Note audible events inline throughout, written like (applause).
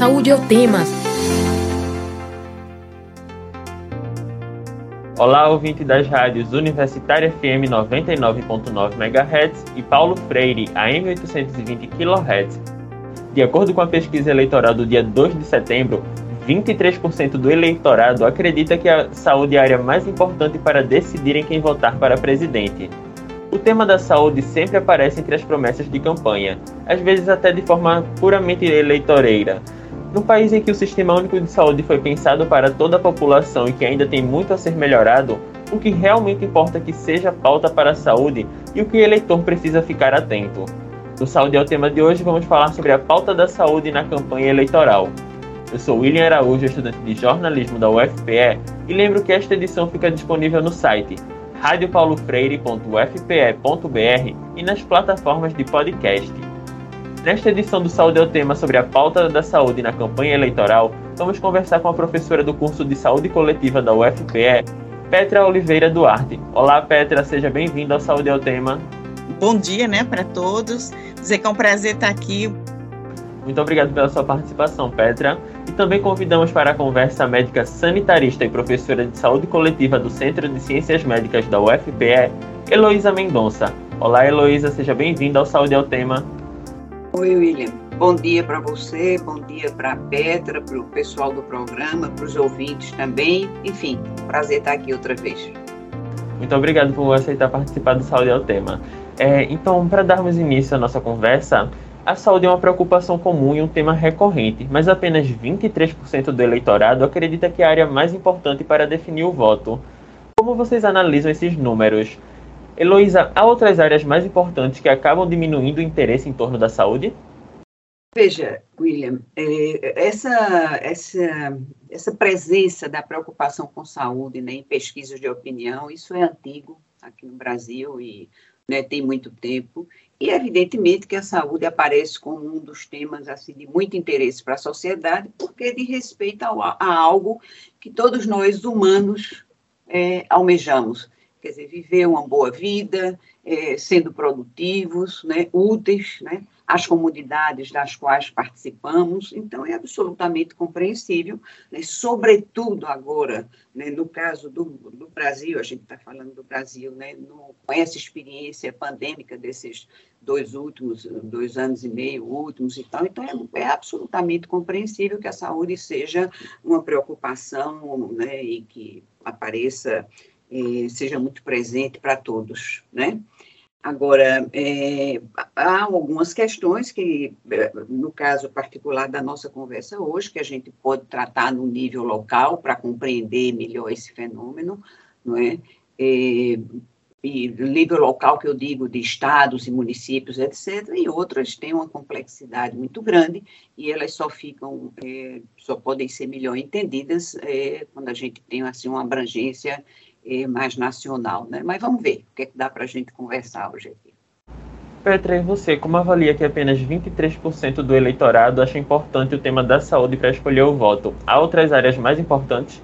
Saúde é o tema. Olá, ouvinte das rádios Universitária FM 99.9 MHz e Paulo Freire AM 820 kHz. De acordo com a pesquisa eleitoral do dia 2 de setembro, 23% do eleitorado acredita que a saúde é a área mais importante para decidirem quem votar para presidente. O tema da saúde sempre aparece entre as promessas de campanha, às vezes até de forma puramente eleitoreira. No país em que o Sistema Único de Saúde foi pensado para toda a população e que ainda tem muito a ser melhorado, o que realmente importa é que seja pauta para a saúde e o que o eleitor precisa ficar atento. No Saúde é o tema de hoje, vamos falar sobre a pauta da saúde na campanha eleitoral. Eu sou William Araújo, estudante de jornalismo da UFPE, e lembro que esta edição fica disponível no site radiopaulofreire.ufpe.br e nas plataformas de podcast. Nesta edição do Saúde é o tema sobre a pauta da saúde na campanha eleitoral, vamos conversar com a professora do curso de Saúde Coletiva da UFPE, Petra Oliveira Duarte. Olá, Petra, seja bem-vinda ao Saúde é o tema. Bom dia, né, para todos. Dizer que é um prazer estar aqui. Muito obrigado pela sua participação, Petra. E também convidamos para a conversa a médica sanitarista e professora de saúde coletiva do Centro de Ciências Médicas da UFPE, Heloísa Mendonça. Olá, Heloísa, seja bem-vinda ao Saúde ao Tema. Oi, William. Bom dia para você, bom dia para a Petra, para o pessoal do programa, para os ouvintes também. Enfim, prazer estar aqui outra vez. Muito obrigado por aceitar participar do Saúde ao Tema. É, então, para darmos início à nossa conversa, a saúde é uma preocupação comum e um tema recorrente, mas apenas 23% do eleitorado acredita que é a área mais importante para definir o voto. Como vocês analisam esses números? Heloísa, há outras áreas mais importantes que acabam diminuindo o interesse em torno da saúde? Veja, William, é, essa, essa, essa presença da preocupação com saúde né, em pesquisas de opinião, isso é antigo aqui no Brasil e né, tem muito tempo, e evidentemente que a saúde aparece como um dos temas assim, de muito interesse para a sociedade, porque de respeito a, a algo que todos nós humanos é, almejamos, quer dizer, viver uma boa vida, é, sendo produtivos, né, úteis, né, às comunidades das quais participamos, então é absolutamente compreensível, né, sobretudo agora, né, no caso do, do, Brasil, a gente está falando do Brasil, né, no, com essa experiência pandêmica desses dois últimos, dois anos e meio últimos e tal, então é, é absolutamente compreensível que a saúde seja uma preocupação né, e que apareça, seja muito presente para todos, né? Agora, é, há algumas questões que, é, no caso particular da nossa conversa hoje, que a gente pode tratar no nível local para compreender melhor esse fenômeno, não é? é e nível local que eu digo de estados e municípios, etc., e outras têm uma complexidade muito grande e elas só ficam, é, só podem ser melhor entendidas é, quando a gente tem assim uma abrangência é, mais nacional, né? Mas vamos ver o que, é que dá para a gente conversar hoje aqui. Petra, e você, como avalia que apenas 23% do eleitorado acha importante o tema da saúde para escolher o voto? Há outras áreas mais importantes?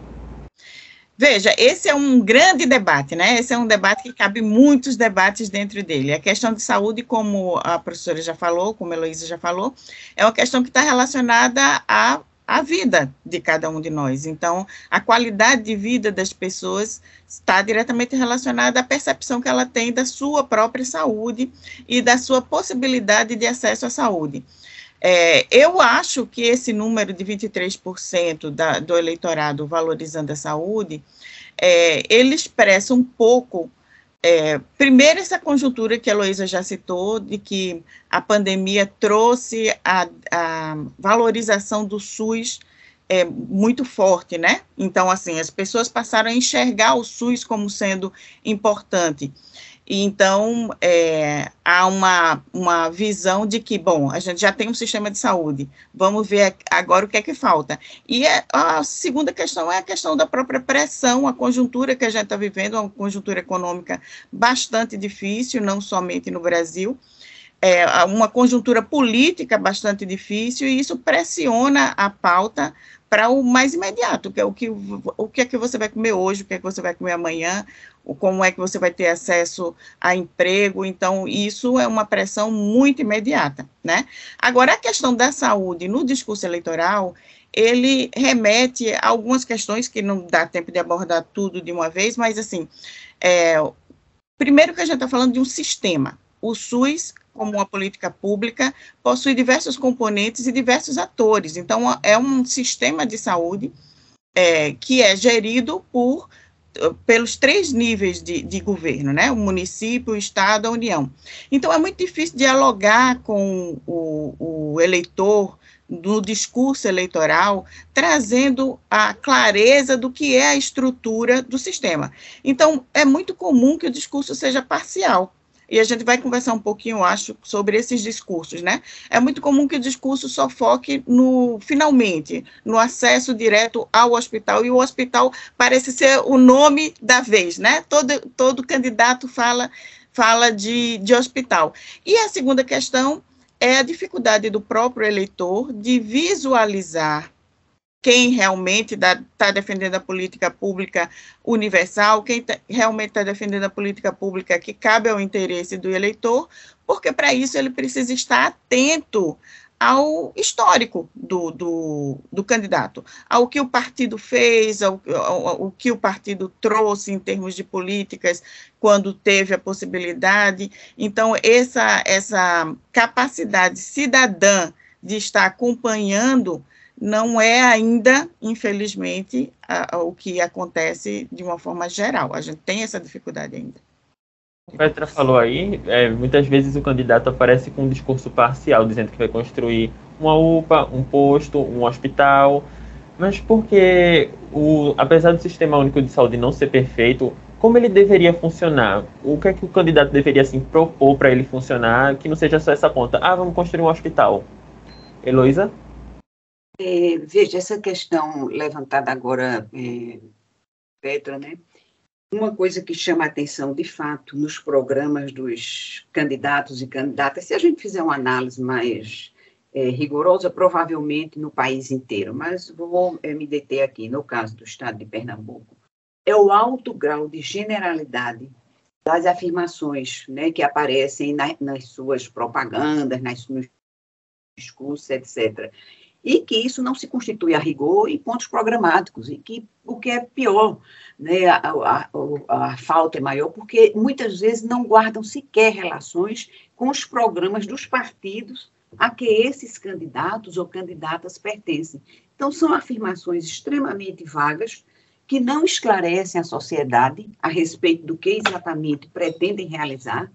Veja, esse é um grande debate, né? Esse é um debate que cabe muitos debates dentro dele. A questão de saúde, como a professora já falou, como a Heloísa já falou, é uma questão que está relacionada a a vida de cada um de nós. Então, a qualidade de vida das pessoas está diretamente relacionada à percepção que ela tem da sua própria saúde e da sua possibilidade de acesso à saúde. É, eu acho que esse número de 23% da, do eleitorado valorizando a saúde, é, ele expressa um pouco é, primeiro, essa conjuntura que a Heloísa já citou, de que a pandemia trouxe a, a valorização do SUS é, muito forte, né? Então, assim, as pessoas passaram a enxergar o SUS como sendo importante. Então, é, há uma, uma visão de que, bom, a gente já tem um sistema de saúde, vamos ver agora o que é que falta. E é, a segunda questão é a questão da própria pressão, a conjuntura que a gente está vivendo, uma conjuntura econômica bastante difícil, não somente no Brasil, é, uma conjuntura política bastante difícil, e isso pressiona a pauta para o mais imediato, que é o que, o que é que você vai comer hoje, o que é que você vai comer amanhã, como é que você vai ter acesso a emprego, então isso é uma pressão muito imediata, né? Agora, a questão da saúde no discurso eleitoral, ele remete a algumas questões que não dá tempo de abordar tudo de uma vez, mas assim, é, primeiro que a gente está falando de um sistema, o SUS como uma política pública, possui diversos componentes e diversos atores. Então, é um sistema de saúde é, que é gerido por pelos três níveis de, de, governo, né? O município, o Estado, a União. Então, é muito difícil dialogar com o, o eleitor no discurso eleitoral, trazendo a clareza do que é a estrutura do sistema. Então, é muito comum que o discurso seja parcial e a gente vai conversar um pouquinho, acho, sobre esses discursos, né? É muito comum que o discurso só foque no, finalmente, no acesso direto ao hospital, e o hospital parece ser o nome da vez, né? Todo, todo candidato fala, fala de, de hospital. E a segunda questão é a dificuldade do próprio eleitor de visualizar quem realmente está defendendo a política pública universal, quem tá, realmente está defendendo a política pública que cabe ao interesse do eleitor, porque para isso ele precisa estar atento ao histórico do, do, do, candidato, ao que o partido fez, ao, ao, ao, que o partido trouxe em termos de políticas quando teve a possibilidade. Então, essa, essa capacidade cidadã de estar acompanhando não é ainda, infelizmente, a, a, o que acontece de uma forma geral. A gente tem essa dificuldade ainda. O Petra falou aí, é, muitas vezes o candidato aparece com um discurso parcial, dizendo que vai construir uma UPA, um posto, um hospital, mas porque, o, apesar do sistema único de saúde não ser perfeito, como ele deveria funcionar? O que é que o candidato deveria assim, propor para ele funcionar, que não seja só essa conta? Ah, vamos construir um hospital. Heloísa? É, veja, essa questão levantada agora, é, Petra, né? Uma coisa que chama a atenção, de fato, nos programas dos candidatos e candidatas, se a gente fizer uma análise mais é, rigorosa, provavelmente no país inteiro, mas vou é, me deter aqui, no caso do estado de Pernambuco, é o alto grau de generalidade das afirmações né, que aparecem na, nas suas propagandas, nas, nos discursos, etc e que isso não se constitui a rigor em pontos programáticos, e que o que é pior, né, a, a, a, falta é maior, porque muitas vezes não guardam sequer relações com os programas dos partidos a que esses candidatos ou candidatas pertencem. Então, são afirmações extremamente vagas, que não esclarecem a sociedade a respeito do que exatamente pretendem realizar,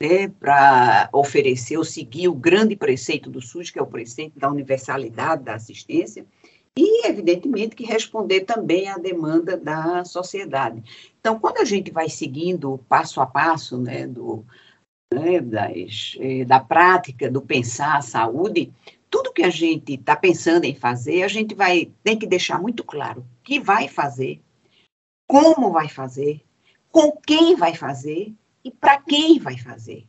né, para oferecer ou seguir o grande preceito do SUS, que é o preceito da universalidade da assistência, e, evidentemente, que responder também à demanda da sociedade. Então, quando a gente vai seguindo passo a passo né, do, né, das, eh, da prática do pensar a saúde, tudo que a gente está pensando em fazer, a gente vai tem que deixar muito claro que vai fazer, como vai fazer, com quem vai fazer e para quem vai fazer.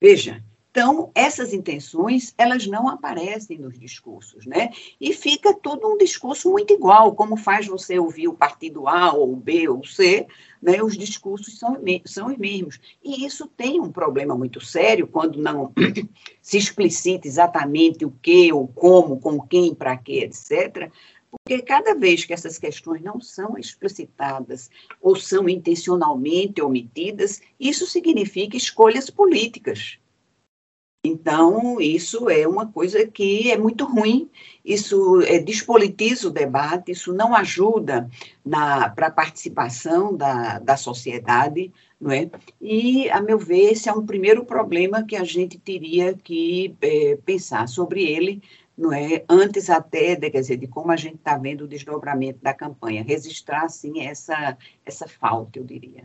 Veja, então, essas intenções, elas não aparecem nos discursos, né? E fica todo um discurso muito igual, como faz você ouvir o partido A ou B ou C, né? Os discursos são, são os mesmos. E isso tem um problema muito sério quando não (clears throat) se explicita exatamente o que, o como, com quem, para quê, etc., porque cada vez que essas questões não são explicitadas ou são intencionalmente omitidas, isso significa escolhas políticas. Então, isso é uma coisa que é muito ruim, isso é, despolitiza o debate, isso não ajuda para a participação da, da sociedade, não é? E, a meu ver, esse é um primeiro problema que a gente teria que é, pensar sobre ele, não é? Antes até, de, quer dizer, de como a gente está vendo o desdobramento da campanha, registrar, sim, essa, essa falta, eu diria.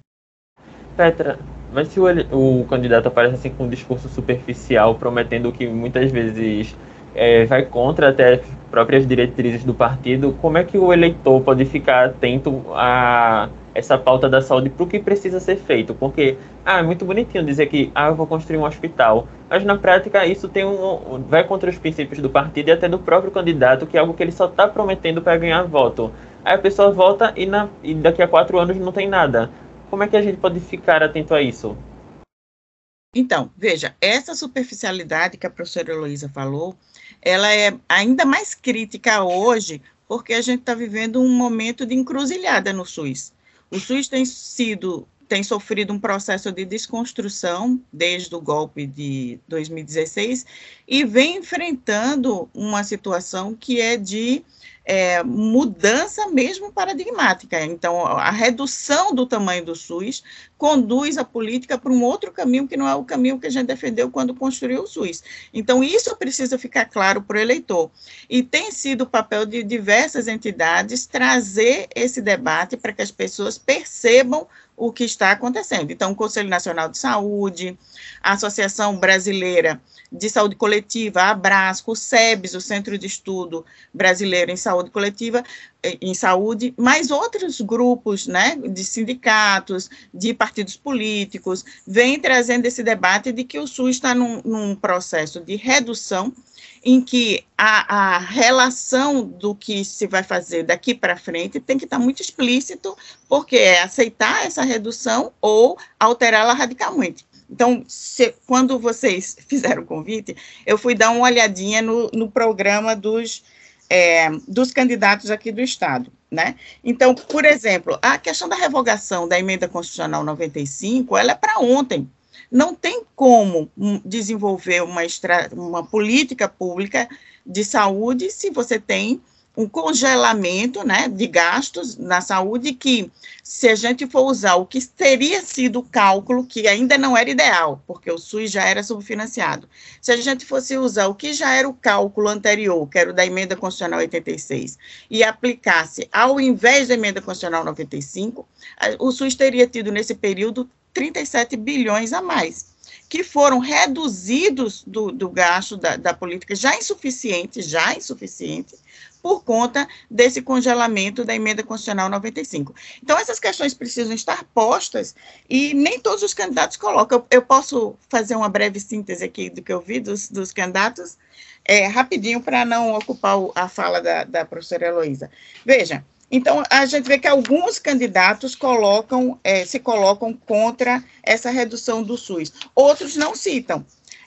Petra, mas se o, o candidato aparece assim com um discurso superficial, prometendo que muitas vezes é, vai contra até as próprias diretrizes do partido, como é que o eleitor pode ficar atento a essa pauta da saúde para o que precisa ser feito. Porque, ah, é muito bonitinho dizer que, ah, eu vou construir um hospital. Mas na prática isso tem um, vai contra os princípios do partido e até do próprio candidato, que é algo que ele só está prometendo para ganhar voto. Aí a pessoa volta e, na, e daqui a quatro anos não tem nada. Como é que a gente pode ficar atento a isso? Então, veja, essa superficialidade que a professora Heloísa falou, ela é ainda mais crítica hoje, porque a gente está vivendo um momento de encruzilhada no SUS. O SUS tem sido tem sofrido um processo de desconstrução desde o golpe de 2016 e vem enfrentando uma situação que é de é, mudança mesmo paradigmática. Então, a redução do tamanho do SUS conduz a política para um outro caminho que não é o caminho que a gente defendeu quando construiu o SUS. Então, isso precisa ficar claro para o eleitor. E tem sido o papel de diversas entidades trazer esse debate para que as pessoas percebam o que está acontecendo. Então, o Conselho Nacional de Saúde, a Associação Brasileira de Saúde Coletiva, a Abrasco, o SEBS, o Centro de Estudo Brasileiro em Saúde Coletiva, eh, em Saúde, mais outros grupos, né, de sindicatos, de partidos políticos, vêm trazendo esse debate de que o SUS está num, num processo de redução em que a, a, relação do que se vai fazer daqui para frente tem que estar muito explícito, porque é aceitar essa redução ou alterá-la radicalmente. Então, se, quando vocês (laughs) fizeram o convite, eu fui dar uma olhadinha no, no programa dos, é, dos candidatos aqui do Estado. Né? Então, por exemplo, a questão da revogação da emenda constitucional 95, ela é para ontem. Não tem como desenvolver uma, uma política pública de saúde se você tem um congelamento né, de gastos na saúde que, se a gente for usar o que teria sido o cálculo, que ainda não era ideal, porque o SUS já era subfinanciado, se a gente fosse usar o que já era o cálculo anterior, que era o da emenda constitucional 86, e aplicasse ao invés da emenda constitucional 95, o SUS teria tido nesse período 37 bilhões a mais que foram reduzidos do, do gasto da, da, política já insuficiente, já insuficiente, por conta desse congelamento da emenda constitucional 95. Então, essas questões precisam estar postas e nem todos os candidatos colocam. Eu, eu posso fazer uma breve síntese aqui do que eu vi dos, dos candidatos, é, rapidinho, para não ocupar o, a fala da, da professora Heloísa. Veja, então, a gente vê que alguns candidatos colocam, é, se colocam contra essa redução do SUS. Outros não citam.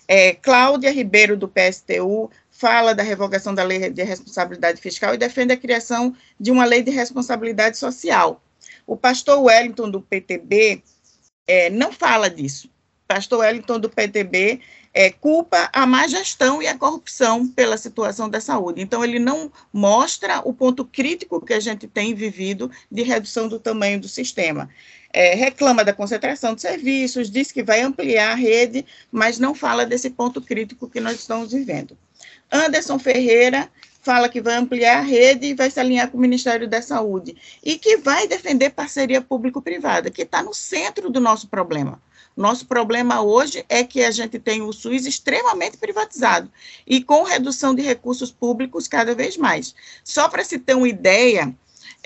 É, Cláudia Ribeiro, do PSTU, fala da revogação da lei de responsabilidade fiscal e defende a criação de uma lei de responsabilidade social. O pastor Wellington, do PTB, é, não fala disso. Pastor Wellington, do PTB, é, culpa a má gestão e a corrupção pela situação da saúde. Então, ele não mostra o ponto crítico que a gente tem vivido de redução do tamanho do sistema. É, reclama da concentração de serviços, diz que vai ampliar a rede, mas não fala desse ponto crítico que nós estamos vivendo. Anderson Ferreira fala que vai ampliar a rede e vai se alinhar com o Ministério da Saúde e que vai defender parceria público-privada, que está no centro do nosso problema. Nosso problema hoje é que a gente tem o SUS extremamente privatizado e com redução de recursos públicos cada vez mais. Só para se ter uma ideia,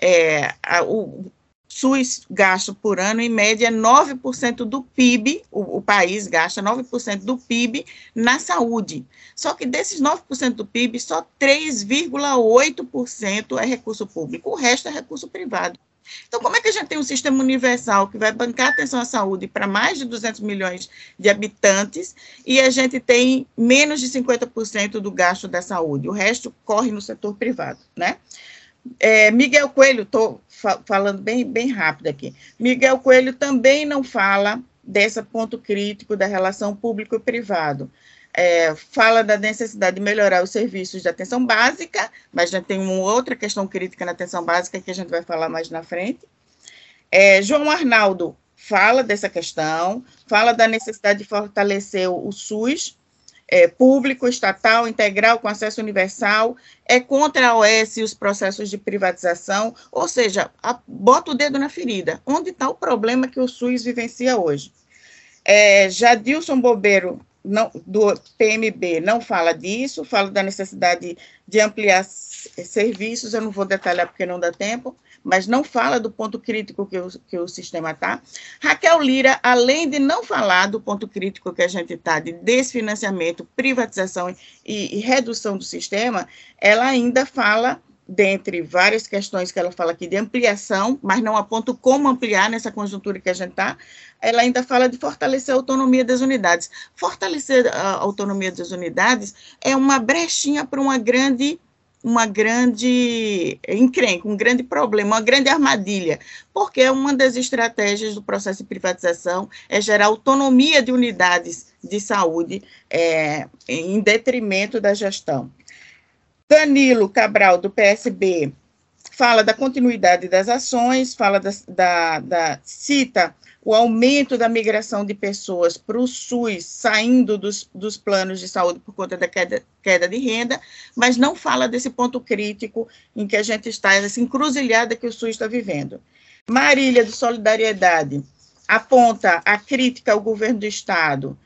é, a, o, SUS gasta por ano, em média, 9% do PIB, o, o, país gasta 9% do PIB na saúde. Só que desses 9% do PIB, só 3,8% é recurso público, o resto é recurso privado. Então, como é que a gente tem um sistema universal que vai bancar atenção à saúde para mais de 200 milhões de habitantes e a gente tem menos de 50% do gasto da saúde? O resto corre no setor privado, né? É, Miguel Coelho, estou fa falando bem, bem rápido aqui. Miguel Coelho também não fala desse ponto crítico da relação público e privado. É, fala da necessidade de melhorar os serviços de atenção básica, mas já tem uma outra questão crítica na atenção básica que a gente vai falar mais na frente. É, João Arnaldo fala dessa questão, fala da necessidade de fortalecer o SUS, é, público, estatal, integral, com acesso universal, é contra a OS e os processos de privatização, ou seja, a, bota o dedo na ferida. Onde está o problema que o SUS vivencia hoje? É, Jadilson Bobeiro não, do PMB não fala disso, fala da necessidade de ampliar serviços, eu não vou detalhar porque não dá tempo, mas não fala do ponto crítico que o, que o sistema está. Raquel Lira, além de não falar do ponto crítico que a gente está de desfinanciamento, privatização e, e redução do sistema, ela ainda fala dentre várias questões que ela fala aqui de ampliação, mas não aponta como ampliar nessa conjuntura que a gente está, ela ainda fala de fortalecer a autonomia das unidades. Fortalecer a autonomia das unidades é uma brechinha para uma grande uma grande encrenca, um grande problema, uma grande armadilha, porque uma das estratégias do processo de privatização é gerar autonomia de unidades de saúde é, em detrimento da gestão. Danilo Cabral, do PSB, fala da continuidade das ações, fala da, da, da cita o aumento da migração de pessoas para o SUS, saindo dos, dos planos de saúde por conta da queda, queda de renda, mas não fala desse ponto crítico em que a gente está, essa encruzilhada que o SUS está vivendo. Marília, do Solidariedade, aponta a crítica ao governo do Estado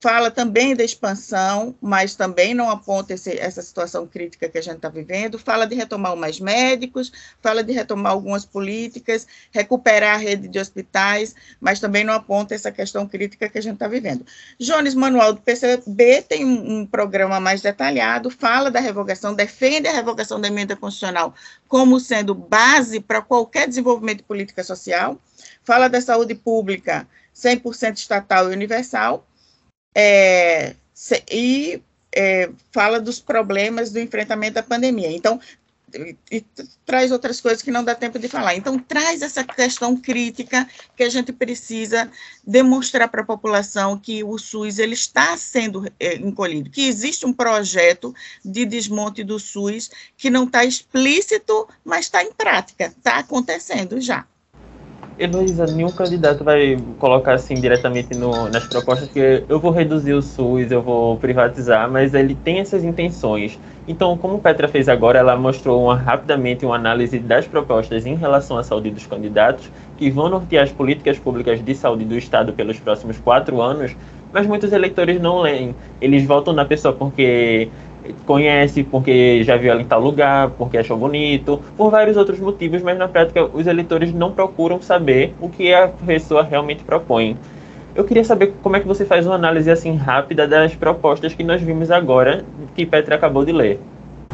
fala também da expansão, mas também não aponta esse, essa situação crítica que a gente está vivendo, fala de retomar mais médicos, fala de retomar algumas políticas, recuperar a rede de hospitais, mas também não aponta essa questão crítica que a gente está vivendo. Jones Manuel, do PCB, tem um, um programa mais detalhado, fala da revogação, defende a revogação da emenda constitucional como sendo base para qualquer desenvolvimento de política social, fala da saúde pública 100% estatal e universal, é, e é, fala dos problemas do enfrentamento da pandemia. Então, e, e, traz outras coisas que não dá tempo de falar. Então, traz essa questão crítica que a gente precisa demonstrar para a população que o SUS ele está sendo é, encolhido, que existe um projeto de desmonte do SUS que não está explícito, mas está em prática, está acontecendo já. Heloísa, nenhum candidato vai colocar assim diretamente no, nas propostas que eu vou reduzir o SUS, eu vou privatizar, mas ele tem essas intenções. Então, como Petra fez agora, ela mostrou uma, rapidamente uma análise das propostas em relação à saúde dos candidatos, que vão nortear as políticas públicas de saúde do Estado pelos próximos quatro anos, mas muitos eleitores não leem. Eles votam na pessoa porque conhece porque já viu ela em tal lugar, porque achou bonito, por vários outros motivos, mas na prática os eleitores não procuram saber o que a pessoa realmente propõe. Eu queria saber como é que você faz uma análise assim rápida das propostas que nós vimos agora, que Petra acabou de ler.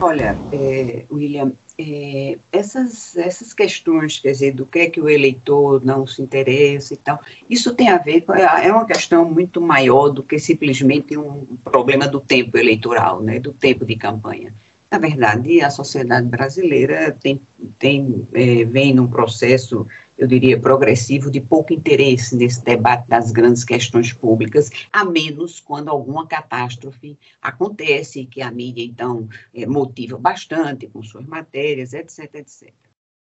Olha, é, William, é, essas, essas questões, quer dizer, do que é que o eleitor não se interessa e tal, isso tem a ver com, é, é uma questão muito maior do que simplesmente um problema do tempo eleitoral, né, do tempo de campanha. Na verdade, a sociedade brasileira tem, tem, é, vem num processo, eu diria, progressivo de pouco interesse nesse debate das grandes questões públicas, a menos quando alguma catástrofe acontece, que a mídia, então, é, motiva bastante com suas matérias, etc, etc.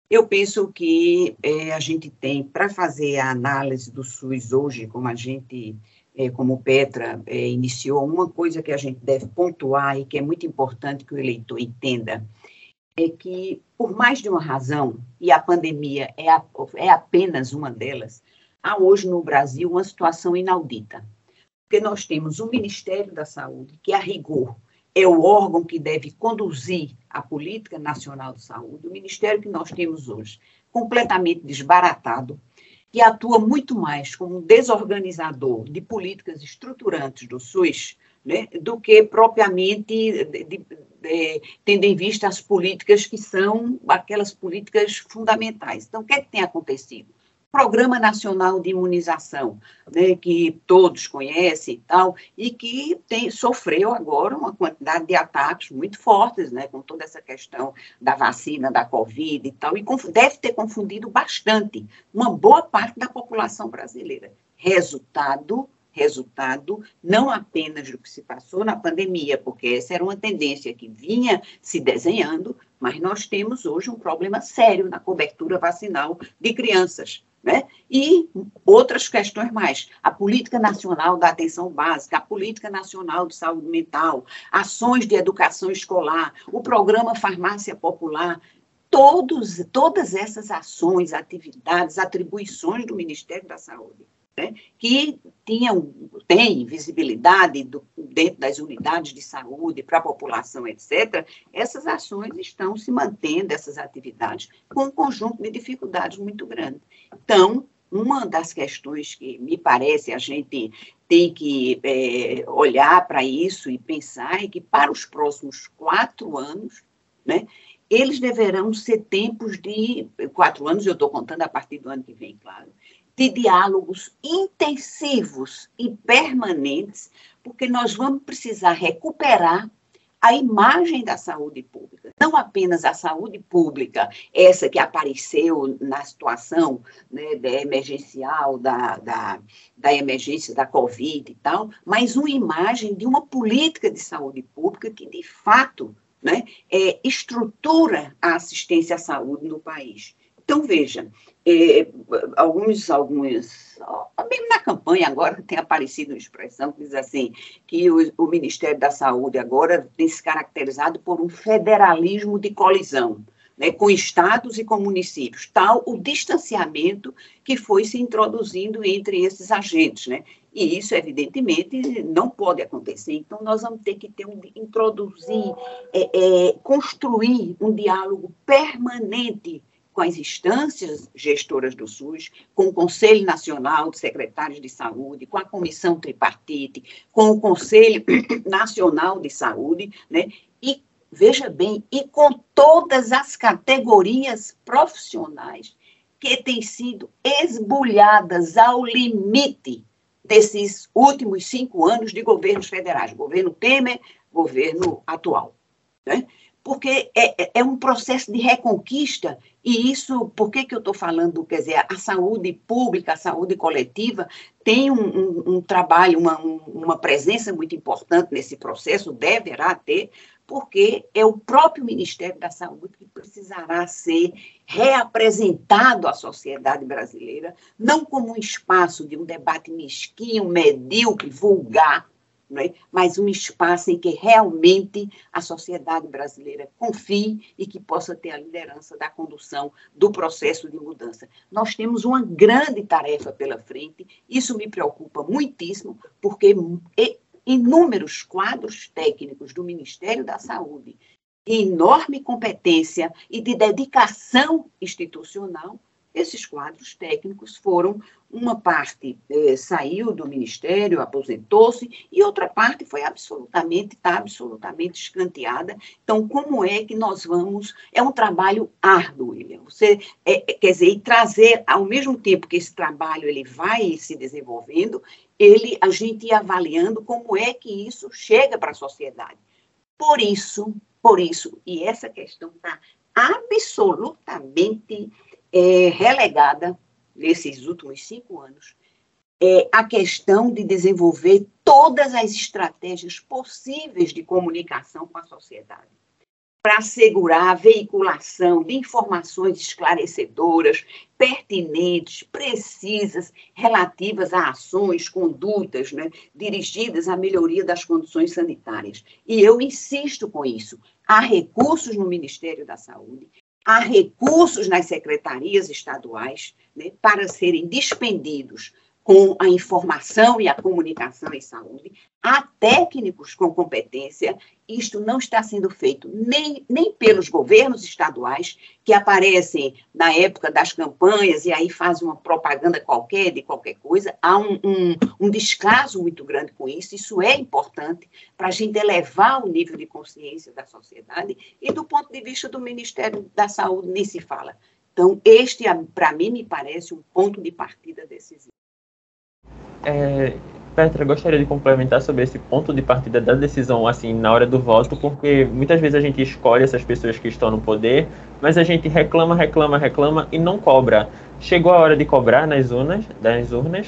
Eu penso que é, a gente tem, para fazer a análise do SUS hoje, como a gente é, como Petra é, iniciou, uma coisa que a gente deve pontuar e que é muito importante que o eleitor entenda é que, por mais de uma razão, e a pandemia é, a, é apenas uma delas, há hoje no Brasil uma situação inaudita. Porque nós temos o Ministério da Saúde, que, a rigor, é o órgão que deve conduzir a política nacional de saúde, o ministério que nós temos hoje, completamente desbaratado, que atua muito mais como um desorganizador de políticas estruturantes do SUS, né, do que propriamente de, de, de, tendo em vista as políticas que são aquelas políticas fundamentais. Então, o que, é que tem acontecido? Programa Nacional de Imunização, né, que todos conhecem e tal, e que tem, sofreu agora uma quantidade de ataques muito fortes, né, com toda essa questão da vacina, da Covid e tal, e deve ter confundido bastante uma boa parte da população brasileira. Resultado, resultado não apenas do que se passou na pandemia, porque essa era uma tendência que vinha se desenhando, mas nós temos hoje um problema sério na cobertura vacinal de crianças. Né? E outras questões mais, a política nacional da atenção básica, a política nacional de saúde mental, ações de educação escolar, o programa Farmácia Popular, todos, todas essas ações, atividades, atribuições do Ministério da Saúde né, que tinham, tem visibilidade do, dentro das unidades de saúde para a população, etc., essas ações estão se mantendo, essas atividades, com um conjunto de dificuldades muito grande. Então, uma das questões que me parece a gente tem que é, olhar para isso e pensar é que para os próximos quatro anos, né, eles deverão ser tempos de quatro anos, eu estou contando a partir do ano que vem, claro, de diálogos intensivos e permanentes, porque nós vamos precisar recuperar a imagem da saúde pública. Não apenas a saúde pública, essa que apareceu na situação né, da emergencial, da, da, da emergência da Covid e tal, mas uma imagem de uma política de saúde pública que, de fato, né, é, estrutura a assistência à saúde no país. Então, veja, é, alguns, alguns, mesmo na campanha agora tem aparecido uma expressão que diz assim, que o, o, Ministério da Saúde agora tem se caracterizado por um federalismo de colisão, né, com estados e com municípios, tal o distanciamento que foi se introduzindo entre esses agentes, né, e isso, evidentemente, não pode acontecer. Então, nós vamos ter que ter um, introduzir, é, é, construir um diálogo permanente com as instâncias gestoras do SUS, com o Conselho Nacional de Secretários de Saúde, com a Comissão Tripartite, com o Conselho (clears throat) Nacional de Saúde, né? E veja bem, e com todas as categorias profissionais que têm sido esbulhadas ao limite desses últimos cinco anos de governos federais, governo Temer, governo atual. Né? Porque é, é, é um processo de reconquista, e isso, por que, que eu estou falando? Quer dizer, a saúde pública, a saúde coletiva, tem um, um, um trabalho, uma, uma presença muito importante nesse processo, deverá ter, porque é o próprio Ministério da Saúde que precisará ser reapresentado à sociedade brasileira, não como um espaço de um debate mesquinho, medíocre, vulgar, é? mas um espaço em que realmente a sociedade brasileira confie e que possa ter a liderança da condução do processo de mudança. Nós temos uma grande tarefa pela frente, isso me preocupa muitíssimo, porque inúmeros quadros técnicos do Ministério da Saúde, de enorme competência e de dedicação institucional, esses quadros técnicos foram, uma parte eh, saiu do ministério, aposentou-se, e outra parte foi absolutamente, está absolutamente escanteada. Então, como é que nós vamos? É um trabalho árduo, William. Você, é, é quer dizer, trazer, ao mesmo tempo que esse trabalho ele vai se desenvolvendo, ele, a gente ir avaliando como é que isso chega para a sociedade. Por isso, por isso, e essa questão está absolutamente é, relegada, nesses últimos cinco anos, é, a questão de desenvolver todas as estratégias possíveis de comunicação com a sociedade, para assegurar a veiculação de informações esclarecedoras, pertinentes, precisas, relativas a ações, condutas, né, dirigidas à melhoria das condições sanitárias. E eu insisto com isso. Há recursos no Ministério da Saúde, há recursos nas secretarias estaduais né, para serem dispendidos com a informação e a comunicação em saúde, há técnicos com competência, isto não está sendo feito nem, nem pelos governos estaduais, que aparecem na época das campanhas e aí fazem uma propaganda qualquer de qualquer coisa, há um, um, um descaso muito grande com isso, isso é importante para a gente elevar o nível de consciência da sociedade, e do ponto de vista do Ministério da Saúde, nem se fala. Então, este, para mim, me parece um ponto de partida decisivo. É, Petra, gostaria de complementar sobre esse ponto de partida da decisão, assim, na hora do voto, porque muitas vezes a gente escolhe essas pessoas que estão no poder, mas a gente reclama, reclama, reclama e não cobra. Chegou a hora de cobrar nas urnas, das urnas?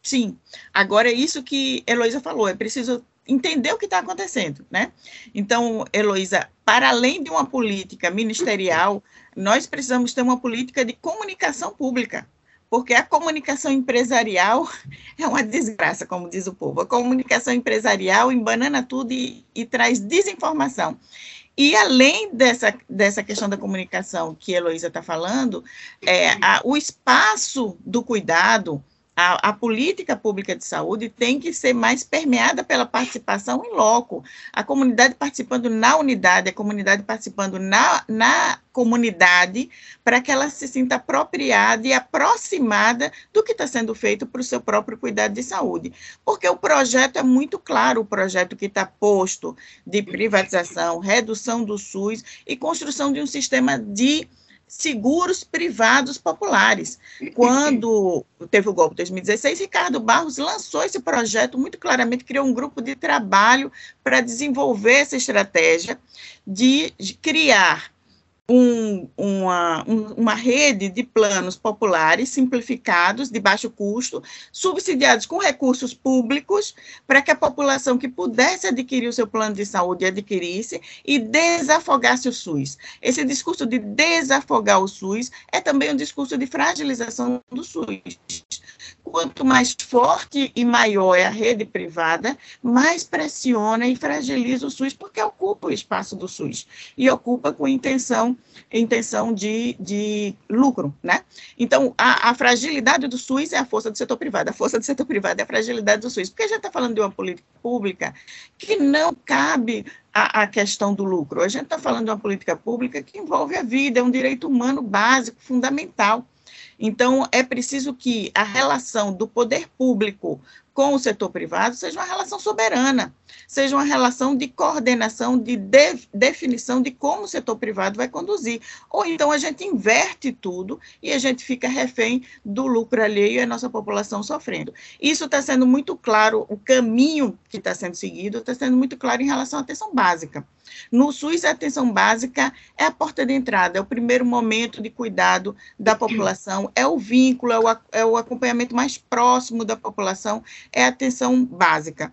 Sim. Agora é isso que Heloísa falou, é preciso entender o que está acontecendo, né? Então, Heloísa, para além de uma política ministerial, nós precisamos ter uma política de comunicação pública porque a comunicação empresarial (laughs) é uma desgraça, como diz o povo. A comunicação empresarial embanana tudo e, e traz desinformação. E além dessa, dessa questão da comunicação que a Heloísa está falando, é, a, o espaço do cuidado, a, a, política pública de saúde tem que ser mais permeada pela participação em loco. A comunidade participando na unidade, a comunidade participando na, na comunidade, para que ela se sinta apropriada e aproximada do que está sendo feito para o seu próprio cuidado de saúde. Porque o projeto é muito claro, o projeto que está posto de privatização, redução do SUS e construção de um sistema de seguros privados populares. Quando (laughs) teve o golpe de 2016, Ricardo Barros lançou esse projeto muito claramente, criou um grupo de trabalho para desenvolver essa estratégia de criar um, uma, uma rede de planos populares simplificados, de baixo custo, subsidiados com recursos públicos, para que a população que pudesse adquirir o seu plano de saúde adquirisse e desafogasse o SUS. Esse discurso de desafogar o SUS é também um discurso de fragilização do SUS quanto mais forte e maior é a rede privada, mais pressiona e fragiliza o SUS, porque ocupa o espaço do SUS e ocupa com intenção, intenção de, de lucro, né? Então, a, a fragilidade do SUS é a força do setor privado, a força do setor privado é a fragilidade do SUS, porque a gente está falando de uma política pública que não cabe a, a, questão do lucro. A gente está falando de uma política pública que envolve a vida, é um direito humano básico, fundamental. Então, é preciso que a relação do poder público com o setor privado seja uma relação soberana, seja uma relação de coordenação, de, de definição de como o setor privado vai conduzir. Ou então a gente inverte tudo e a gente fica refém do lucro alheio e a nossa população sofrendo. Isso está sendo muito claro, o caminho que está sendo seguido está sendo muito claro em relação à atenção básica. No SUS, a atenção básica é a porta de entrada, é o primeiro momento de cuidado da população, é o vínculo, é o, é o acompanhamento mais próximo da população, é a atenção básica.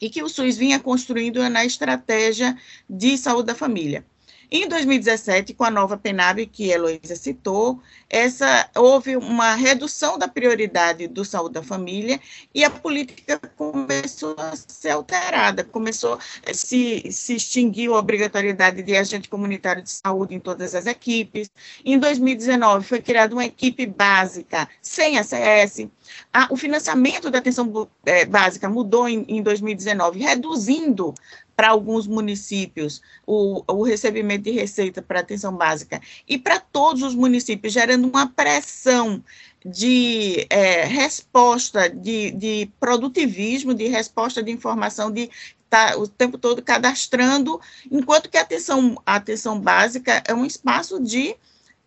E que o SUS vinha construindo na estratégia de saúde da família. Em 2017, com a nova PENAB, que a Heloísa citou, essa, houve uma redução da prioridade do saúde da família e a política começou a ser alterada, começou a se, se extinguiu a obrigatoriedade de agente comunitário de saúde em todas as equipes. Em 2019, foi criada uma equipe básica sem ACS. Ah, o financiamento da atenção é, básica mudou em, em 2019, reduzindo para alguns municípios o, o recebimento de receita para atenção básica. E para todos os municípios, gerando uma pressão de é, resposta, de, de produtivismo, de resposta de informação, de tá o tempo todo cadastrando, enquanto que a atenção, a atenção básica é um espaço de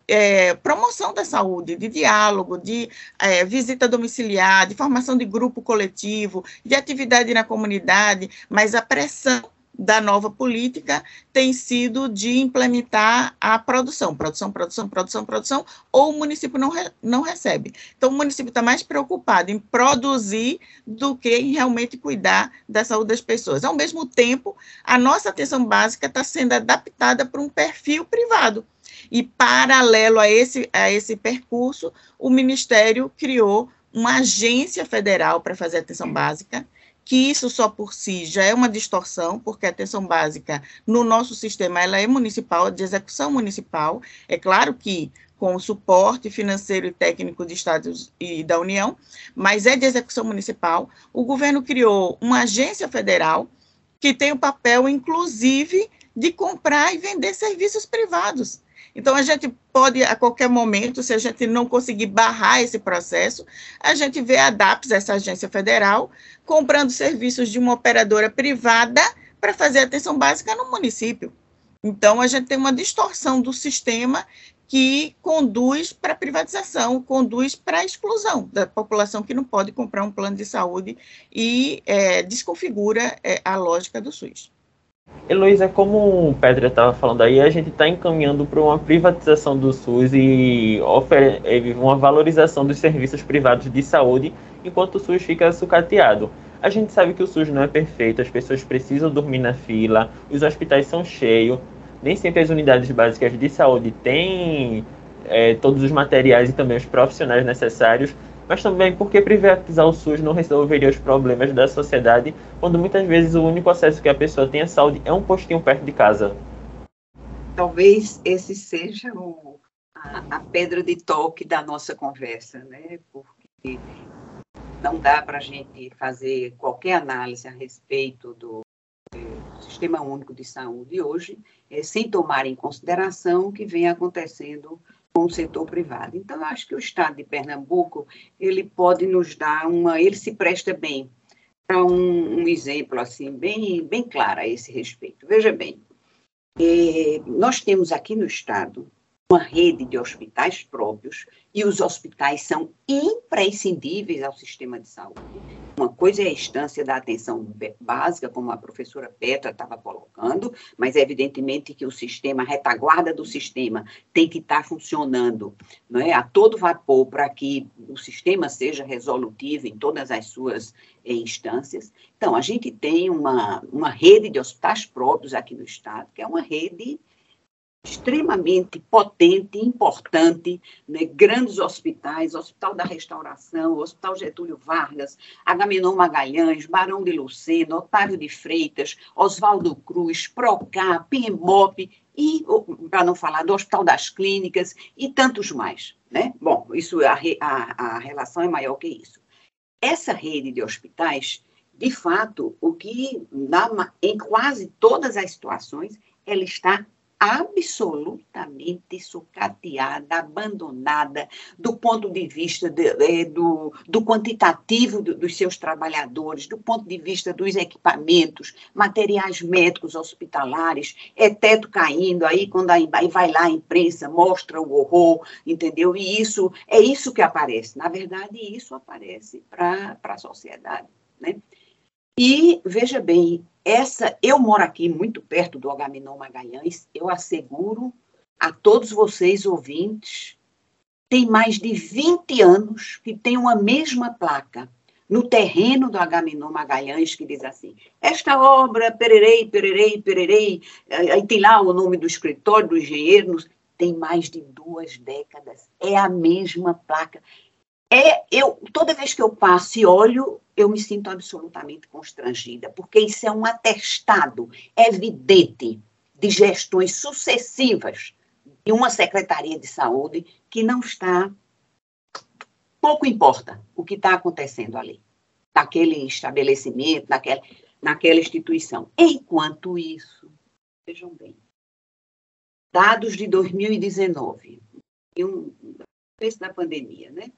é, promoção da saúde, de diálogo, de é, visita domiciliar, de formação de grupo coletivo, de atividade na comunidade, mas a pressão da nova política tem sido de implementar a produção, produção, produção, produção, produção, ou o município não, re, não recebe. Então, o município está mais preocupado em produzir do que em realmente cuidar da saúde das pessoas. Ao mesmo tempo, a nossa atenção básica está sendo adaptada para um perfil privado. E, paralelo a esse, a esse percurso, o Ministério criou uma agência federal para fazer atenção básica, que isso só por si já é uma distorção, porque a atenção básica no nosso sistema ela é municipal, de execução municipal. É claro que com o suporte financeiro e técnico de Estados e da União, mas é de execução municipal. O governo criou uma agência federal que tem o papel, inclusive, de comprar e vender serviços privados. Então, a gente pode, a qualquer momento, se a gente não conseguir barrar esse processo, a gente vê a DAPS, essa agência federal, comprando serviços de uma operadora privada para fazer atenção básica no município. Então, a gente tem uma distorção do sistema que conduz para a privatização, conduz para a exclusão da população que não pode comprar um plano de saúde e é, desconfigura é, a lógica do SUS. Heloísa, como o Pedro estava falando aí, a gente está encaminhando para uma privatização do SUS e uma valorização dos serviços privados de saúde, enquanto o SUS fica sucateado. A gente sabe que o SUS não é perfeito, as pessoas precisam dormir na fila, os hospitais são cheios, nem sempre as unidades básicas de saúde têm é, todos os materiais e também os profissionais necessários mas também porque privatizar o SUS não resolveria os problemas da sociedade, quando muitas vezes o único acesso que a pessoa tem à saúde é um postinho perto de casa. talvez esse seja o, a, a, pedra de toque da nossa conversa, né? Porque não dá para a gente fazer qualquer análise a respeito do, do Sistema Único de Saúde hoje, é, sem tomar em consideração o que vem acontecendo com o setor privado. Então, eu acho que o Estado de Pernambuco, ele pode nos dar uma, ele se presta bem para um, um, exemplo assim bem, bem claro a esse respeito. Veja bem, é, nós temos aqui no Estado uma rede de hospitais próprios e os hospitais são imprescindíveis ao sistema de saúde. Uma coisa é a instância da atenção básica, como a professora Petra estava colocando, mas é evidentemente que o sistema, a retaguarda do sistema, tem que estar funcionando não é, a todo vapor para que o sistema seja resolutivo em todas as suas eh, instâncias. Então, a gente tem uma, uma rede de hospitais próprios aqui no Estado, que é uma rede extremamente potente, importante, né? grandes hospitais, Hospital da Restauração, Hospital Getúlio Vargas, Agamenon Magalhães, Barão de Lucena, Otávio de Freitas, Oswaldo Cruz, Procap, PMOP, e, para não falar do Hospital das Clínicas e tantos mais. Né? Bom, isso a, a, a relação é maior que isso. Essa rede de hospitais, de fato, o que na, em quase todas as situações, ela está absolutamente sucateada, abandonada do ponto de vista de, é, do, do, quantitativo do, dos seus trabalhadores, do ponto de vista dos equipamentos, materiais médicos hospitalares, é teto caindo, aí quando aí vai lá a imprensa, mostra o horror, entendeu? E isso é isso que aparece. Na verdade, isso aparece para a sociedade, né? E, veja bem, essa, eu moro aqui muito perto do Agamenon Magalhães, eu asseguro a todos vocês ouvintes, tem mais de 20 anos que tem uma mesma placa no terreno do Agamenon Magalhães que diz assim, esta obra, pererei, pererei, pererei, aí tem lá o nome do escritório, do engenheiro, tem mais de duas décadas, é a mesma placa. É, eu, toda vez que eu passo e olho, eu me sinto absolutamente constrangida, porque isso é um atestado evidente de gestões sucessivas de uma Secretaria de Saúde que não está. Pouco importa o que está acontecendo ali, naquele estabelecimento, naquela, naquela instituição. Enquanto isso, vejam bem, dados de 2019, um, da pandemia, né?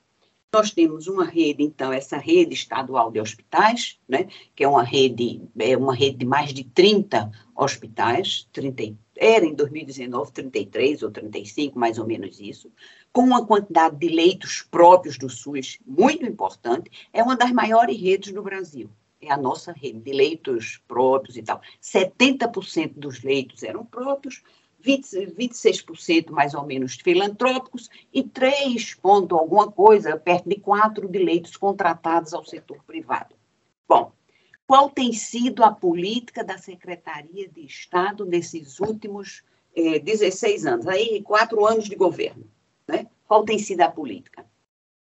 Nós temos uma rede, então, essa rede estadual de hospitais, né, que é uma rede, é uma rede de mais de 30 hospitais, 30, era em 2019 33 ou 35, mais ou menos isso, com uma quantidade de leitos próprios do SUS muito importante, é uma das maiores redes do Brasil. É a nossa rede de leitos próprios e tal. 70% dos leitos eram próprios, 20, 26% mais ou menos filantrópicos e 3 ponto alguma coisa, perto de 4 de leitos contratados ao setor privado. Bom, qual tem sido a política da Secretaria de Estado nesses últimos eh, 16 anos? Aí, quatro anos de governo. Né? Qual tem sido a política?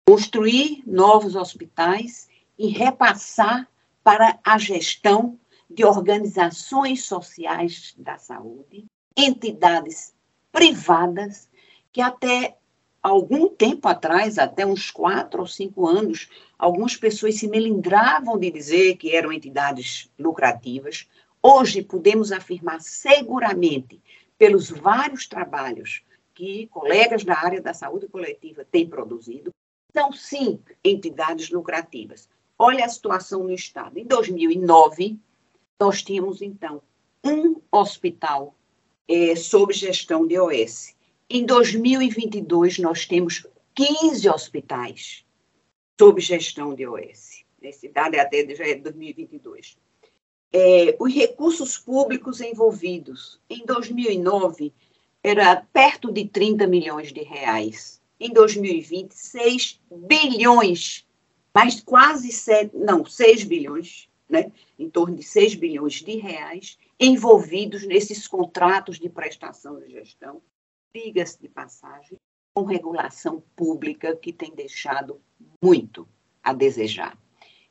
Construir novos hospitais e repassar para a gestão de organizações sociais da saúde entidades privadas que até algum tempo atrás, até uns quatro ou cinco anos, algumas pessoas se melindravam de dizer que eram entidades lucrativas. Hoje podemos afirmar seguramente, pelos vários trabalhos que colegas da área da saúde coletiva têm produzido, são sim entidades lucrativas. Olha a situação no Estado. Em 2009, nós tínhamos, então, um hospital é, sob gestão de OS. Em 2022, nós temos 15 hospitais sob gestão de OS. Esse dado é até já é 2022. É, os recursos públicos envolvidos em 2009 era perto de 30 milhões de reais. Em 2020, 6 bilhões, mais quase 7, não, 6 bilhões, né? em torno de 6 bilhões de reais envolvidos nesses contratos de prestação de gestão, diga-se de passagem, com regulação pública que tem deixado muito a desejar.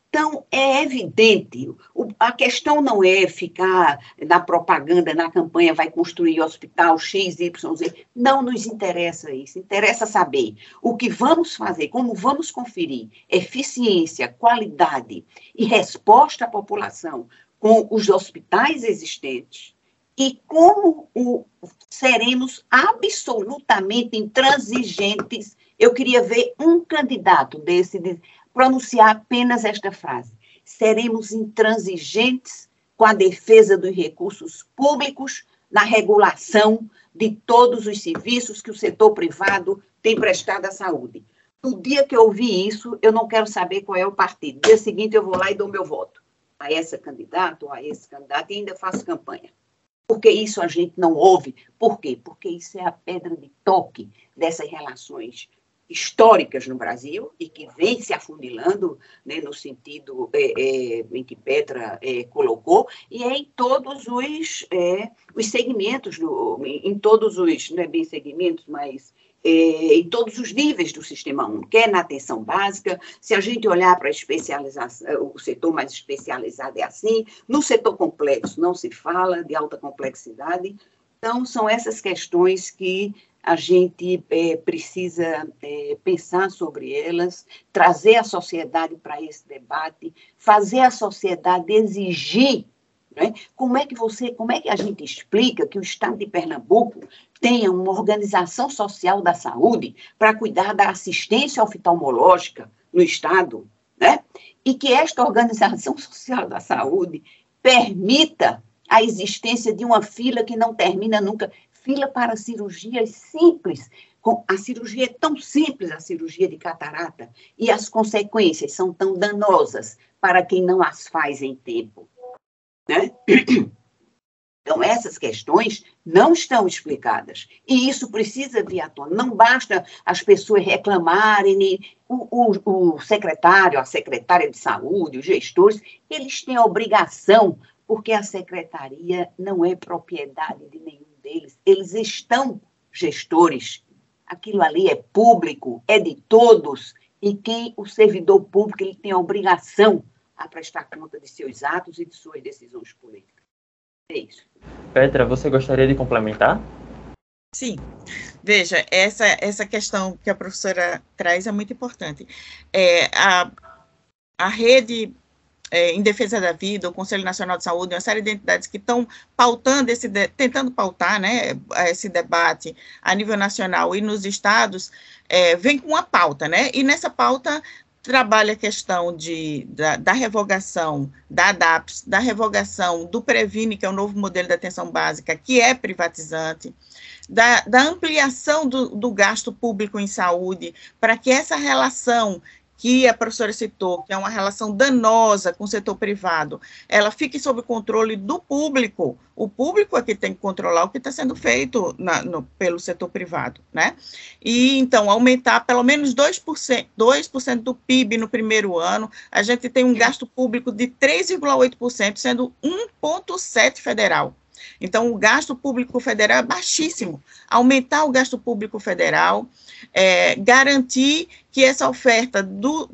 Então, é evidente, a questão não é ficar na propaganda, na campanha, vai construir hospital X, Y, Z. Não nos interessa isso. Interessa saber o que vamos fazer, como vamos conferir eficiência, qualidade e resposta à população com os hospitais existentes e como o, seremos absolutamente intransigentes. Eu queria ver um candidato desse pronunciar apenas esta frase: seremos intransigentes com a defesa dos recursos públicos na regulação de todos os serviços que o setor privado tem prestado à saúde. No dia que eu ouvi isso, eu não quero saber qual é o partido. No dia seguinte, eu vou lá e dou meu voto a essa candidata ou a esse candidato e ainda faço campanha. Porque isso a gente não ouve. Por quê? Porque isso é a pedra de toque dessas relações históricas no Brasil e que vem se afunilando né, no sentido é, é, em que Petra é, colocou, e é em todos os, é, os segmentos, do, em todos os, não é bem segmentos, mas é, em todos os níveis do sistema único, quer na atenção básica, se a gente olhar para o setor mais especializado é assim, no setor complexo não se fala de alta complexidade, então são essas questões que a gente é, precisa é, pensar sobre elas, trazer a sociedade para esse debate, fazer a sociedade exigir. Né? Como é que você, como é que a gente explica que o Estado de Pernambuco tenha uma organização social da saúde para cuidar da assistência oftalmológica no Estado, né? E que esta organização (laughs) social da saúde permita a existência de uma fila que não termina nunca fila para cirurgias simples. A cirurgia é tão simples, a cirurgia de catarata, e as consequências são tão danosas para quem não as faz em tempo. Né? (clears throat) Então, essas questões não estão explicadas. E isso precisa vir à tona. Não basta as pessoas reclamarem, o, o, o secretário, a secretária de saúde, os gestores, eles têm a obrigação, porque a secretaria não é propriedade de nenhum deles, eles estão gestores. Aquilo ali é público, é de todos, e quem o servidor público ele tem a obrigação a prestar conta de seus atos e de suas decisões políticas. É isso. Petra, você gostaria de complementar? Sim. Veja, essa, essa questão que a professora traz é muito importante. É, a, a rede é, em defesa da vida, o Conselho Nacional de Saúde, uma série de entidades que estão pautando esse, de, tentando pautar, né, esse debate a nível nacional e nos estados, é, vem com uma pauta, né, e nessa pauta trabalha a questão de, da, da, revogação da ADAPS, da revogação do Previne, que é o novo modelo de atenção básica, que é privatizante, da, da ampliação do, do gasto público em saúde, para que essa relação que a professora citou, que é uma relação danosa com o setor privado, ela fique sob controle do público. O público é que tem que controlar o que está sendo feito na, no, pelo setor privado, né? E, então, aumentar pelo menos 2%, 2 do PIB no primeiro ano, a gente tem um gasto público de 3,8%, sendo 1,7% federal. Então, o gasto público federal é baixíssimo. Aumentar o gasto público federal, é, garantir que essa oferta do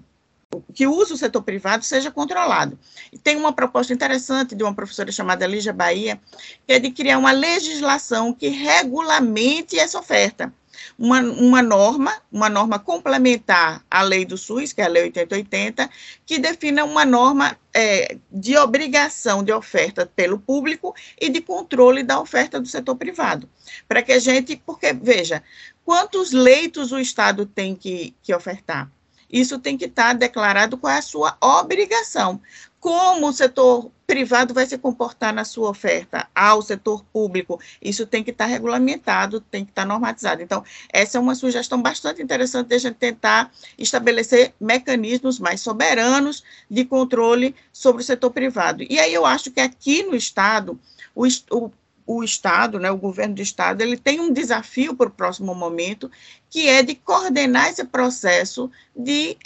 que usa o setor privado seja controlado. E tem uma proposta interessante de uma professora chamada Lígia Bahia, que é de criar uma legislação que regulamente essa oferta uma, uma norma, uma norma complementar à lei do SUS, que é a Lei 8080, que defina uma norma é, de obrigação de oferta pelo público e de controle da oferta do setor privado. Para que a gente, porque, veja, quantos leitos o Estado tem que, que ofertar? Isso tem que estar declarado qual é a sua obrigação como o setor privado vai se comportar na sua oferta ao setor público. Isso tem que estar regulamentado, tem que estar normatizado. Então, essa é uma sugestão bastante interessante de a gente tentar estabelecer mecanismos mais soberanos de controle sobre o setor privado. E aí eu acho que aqui no Estado, o, o o Estado, né, o governo do Estado, ele tem um desafio para o próximo momento, que é de coordenar esse processo de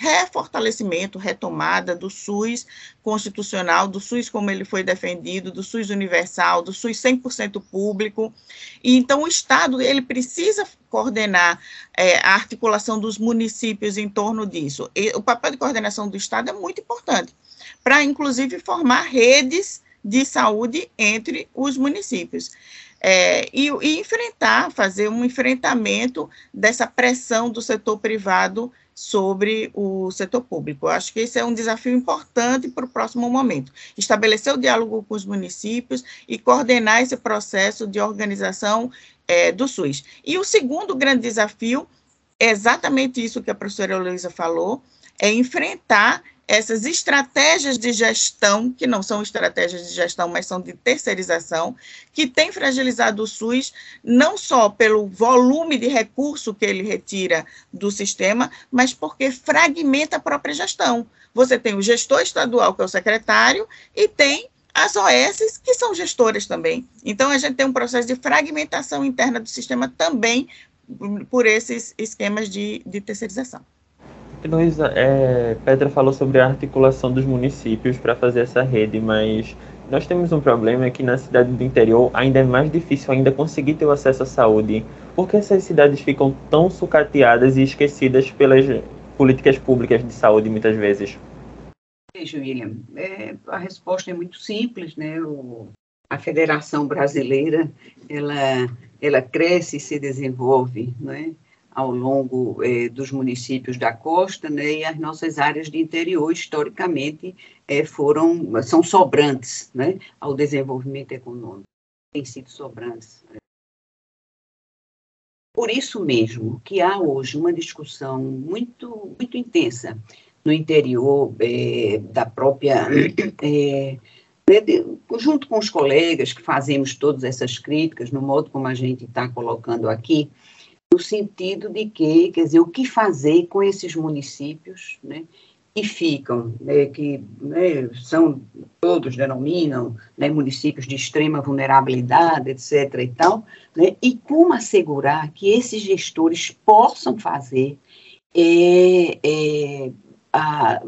refortalecimento, retomada do SUS constitucional, do SUS como ele foi defendido, do SUS universal, do SUS 100% público. E então o Estado ele precisa coordenar é, a articulação dos municípios em torno disso. E o papel de coordenação do Estado é muito importante, para inclusive formar redes de saúde entre os municípios. É, e, e, enfrentar, fazer um enfrentamento dessa pressão do setor privado sobre o setor público. Eu acho que esse é um desafio importante para o próximo momento. Estabelecer o diálogo com os municípios e coordenar esse processo de organização é, do SUS. E o segundo grande desafio é exatamente isso que a professora Heloísa falou, é enfrentar essas estratégias de gestão, que não são estratégias de gestão, mas são de terceirização, que tem fragilizado o SUS, não só pelo volume de recurso que ele retira do sistema, mas porque fragmenta a própria gestão. Você tem o gestor estadual, que é o secretário, e tem as OS, que são gestoras também. Então, a gente tem um processo de fragmentação interna do sistema também por esses esquemas de, de terceirização. Luísa, é, Petra falou sobre a articulação dos municípios para fazer essa rede, mas nós temos um problema que na cidade do interior ainda é mais difícil ainda conseguir ter o acesso à saúde. Por que essas cidades ficam tão sucateadas e esquecidas pelas políticas públicas de saúde muitas vezes? Veja, William, é, a resposta é muito simples, né? O, a Federação Brasileira, ela, ela cresce e se desenvolve, não é? Ao longo eh, dos municípios da costa, né, e as nossas áreas de interior, historicamente, eh, foram, são sobrantes né, ao desenvolvimento econômico, têm sido sobrantes. Por isso mesmo que há hoje uma discussão muito, muito intensa no interior eh, da própria né, junto com os colegas que fazemos todas essas críticas, no modo como a gente está colocando aqui, no sentido de que, quer dizer, o que fazer com esses municípios, né, que ficam, né, que né, são, todos denominam, né, municípios de extrema vulnerabilidade, etc. e tal, né, e como assegurar que esses gestores possam fazer é, é, a,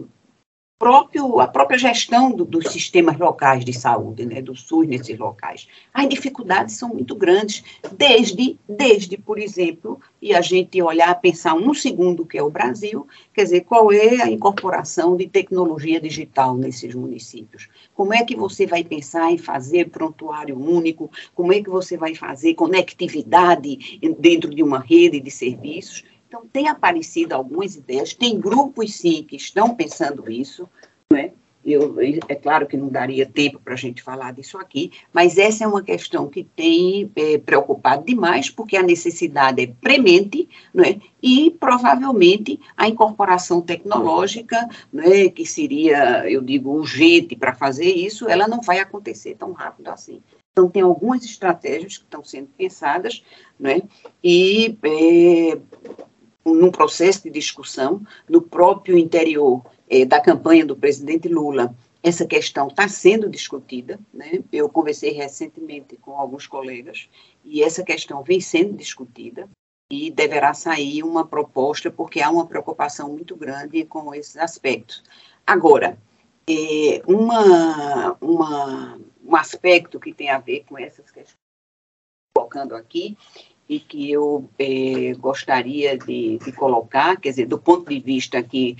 próprio, a própria gestão do, dos sistemas locais de saúde, né, do SUS nesses locais. As dificuldades são muito grandes, desde, desde, por exemplo, e a gente olhar, pensar um segundo que é o Brasil, quer dizer, qual é a incorporação de tecnologia digital nesses municípios? Como é que você vai pensar em fazer prontuário único? Como é que você vai fazer conectividade dentro de uma rede de serviços? Então, tem aparecido algumas ideias, tem grupos, sim, que estão pensando isso, não é? Eu, é claro que não daria tempo para a gente falar disso aqui, mas essa é uma questão que tem é, preocupado demais, porque a necessidade é premente, não é? e provavelmente a incorporação tecnológica, não é? que seria, eu digo, urgente para fazer isso, ela não vai acontecer tão rápido assim. Então, tem algumas estratégias que estão sendo pensadas, é? e é, num processo de discussão no próprio interior eh, da campanha do presidente Lula. Essa questão está sendo discutida, né? Eu conversei recentemente com alguns colegas e essa questão vem sendo discutida e deverá sair uma proposta porque há uma preocupação muito grande com esses aspectos. Agora, é, uma, uma, um aspecto que tem a ver com essas questões colocando aqui e que eu é, gostaria de, de, colocar, quer dizer, do ponto de vista que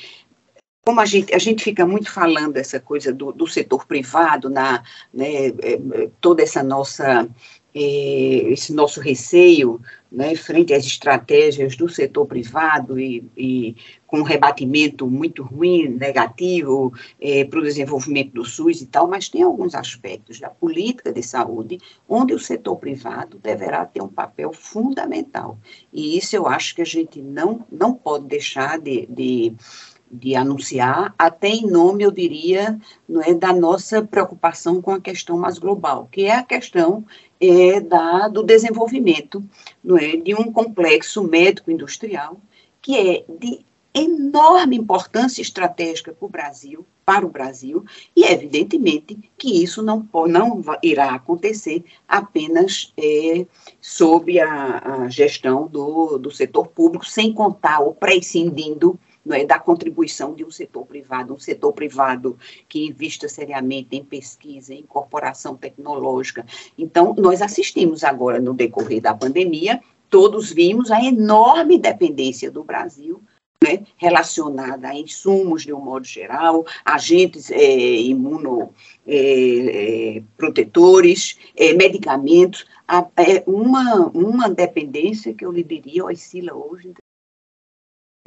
como a gente, a gente fica muito falando essa coisa do, do setor privado, na, né, é, toda essa nossa esse nosso receio né, frente às estratégias do setor privado e, e com um rebatimento muito ruim, negativo é, para o desenvolvimento do SUS e tal, mas tem alguns aspectos da política de saúde onde o setor privado deverá ter um papel fundamental. E isso eu acho que a gente não, não pode deixar de, de de anunciar, até em nome, eu diria, não é, da nossa preocupação com a questão mais global, que é a questão é, da, do desenvolvimento não é, de um complexo médico-industrial que é de enorme importância estratégica para o Brasil, para o Brasil, e evidentemente que isso não, não irá acontecer apenas é, sob a, a gestão do, do setor público, sem contar ou prescindindo não é, da contribuição de um setor privado, um setor privado que invista seriamente em pesquisa, em incorporação tecnológica. Então, nós assistimos agora, no decorrer da pandemia, todos vimos a enorme dependência do Brasil né, relacionada a insumos de um modo geral, agentes é, imunoprotetores, é, é, medicamentos, a, é uma, uma dependência que eu lhe diria oscila hoje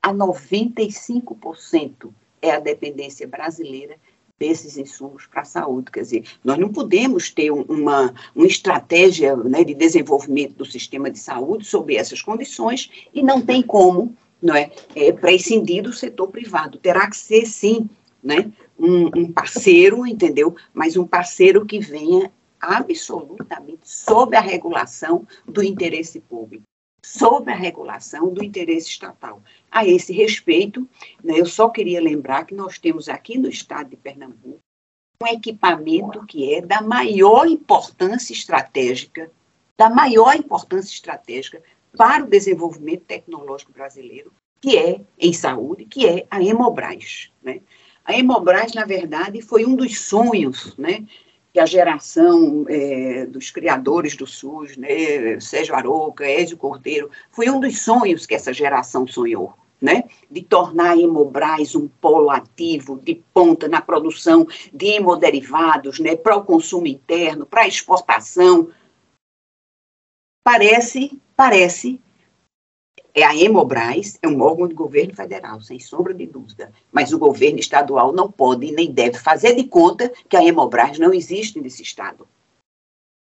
a 95% é a dependência brasileira desses insumos para a saúde. Quer dizer, nós não podemos ter uma, uma estratégia né, de desenvolvimento do sistema de saúde sob essas condições e não tem como não é, é prescindir do setor privado. Terá que ser, sim, né, um, um parceiro, entendeu? Mas um parceiro que venha absolutamente sob a regulação do interesse público sob a regulação do interesse estatal. A esse respeito, né, eu só queria lembrar que nós temos aqui no estado de Pernambuco um equipamento que é da maior importância estratégica, da maior importância estratégica para o desenvolvimento tecnológico brasileiro, que é em saúde, que é a Hemobras. Né? A Hemobras, na verdade, foi um dos sonhos né, que a geração é, dos criadores do SUS, né, Sérgio Aroca, Ézio Cordeiro, foi um dos sonhos que essa geração sonhou. Né, de tornar a Hemobras um polo ativo de ponta na produção de hemoderivados, né, para o consumo interno, para exportação. Parece parece é a Hemobras, é um órgão de governo federal, sem sombra de dúvida. Mas o governo estadual não pode nem deve fazer de conta que a Hemobras não existe nesse estado.